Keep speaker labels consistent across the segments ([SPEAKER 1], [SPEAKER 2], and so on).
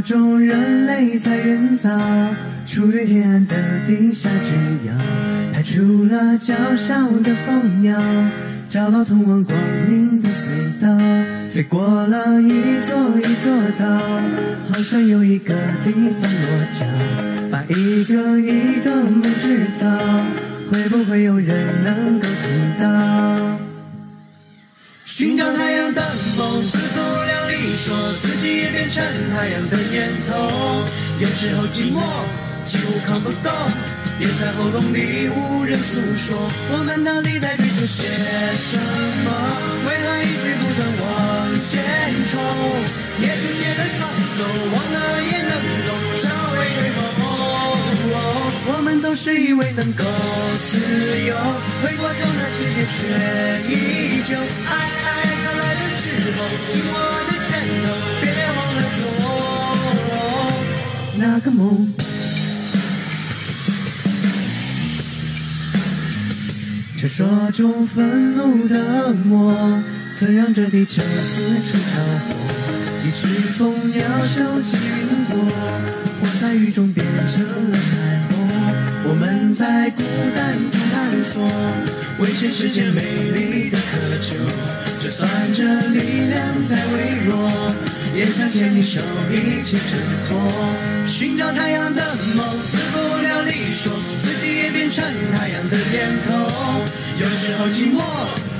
[SPEAKER 1] 中人类在远走，处于黑暗的地下之遥，排出了娇小的蜂鸟，找到通往光明的隧道，飞过了一座一座岛，好像有一个地方落脚，把一个一个梦制造，会不会有人能够听到？寻找太阳的梦，自不量力，说自己也变成太阳的念头。有时候寂寞几乎扛不动，咽在喉咙里无人诉说。我们到底在追求些什么？为何一直不断往前冲？耶稣写的双手，忘了也能懂稍微退后。我们总是以为能够自由，回过头那世界却已传说中愤怒的魔，曾让这地球四处着火，一只蜂鸟收集云朵，火在雨中变成了彩虹。我们在孤单中探索，为全世界美丽的渴求。就算这力量再微弱，也想牵你手一起挣脱。太阳的梦，自不量力说，自己也变成太阳的念头。有时候寂寞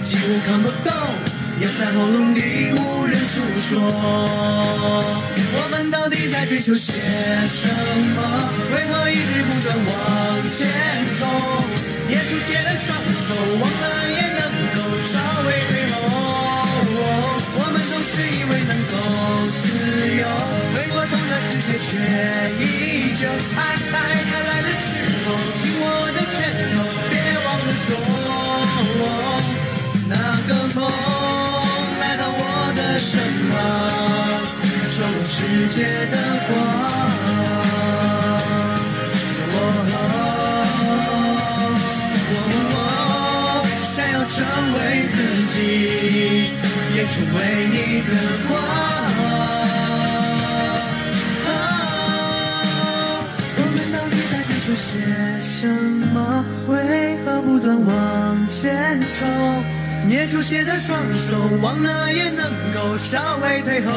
[SPEAKER 1] 几乎扛不动，咽在喉咙里无人诉说。我们到底在追求些什么？为何一直不断往前冲？耶稣写了双手，忘了也能却依旧。爱爱它来的时候，紧握的拳头，别忘了做。那个梦来到我的身旁，守护世界的光。我想要成为自己，也成为你的光。些什么？为何不断往前冲？捏出血的双手，忘了也能够稍微退后。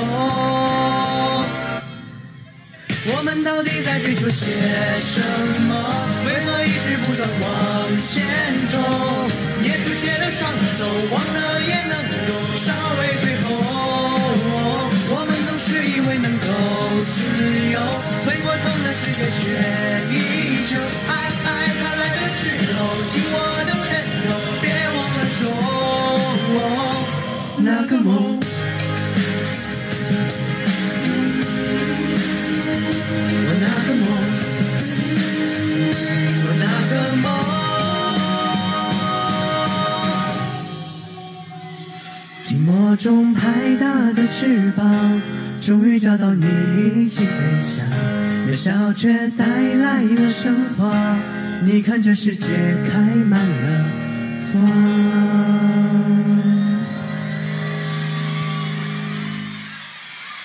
[SPEAKER 1] 我们到底在追求些什么？为何一直不断往前冲？捏出血的双手，忘了也能够稍微退后。我们总是以为能够自由，回过头那世界却依那个梦。我那个梦，我那个梦。寂寞中拍打的翅膀，终于找到你一起飞翔。渺小却带来了升华，你看这世界开满了。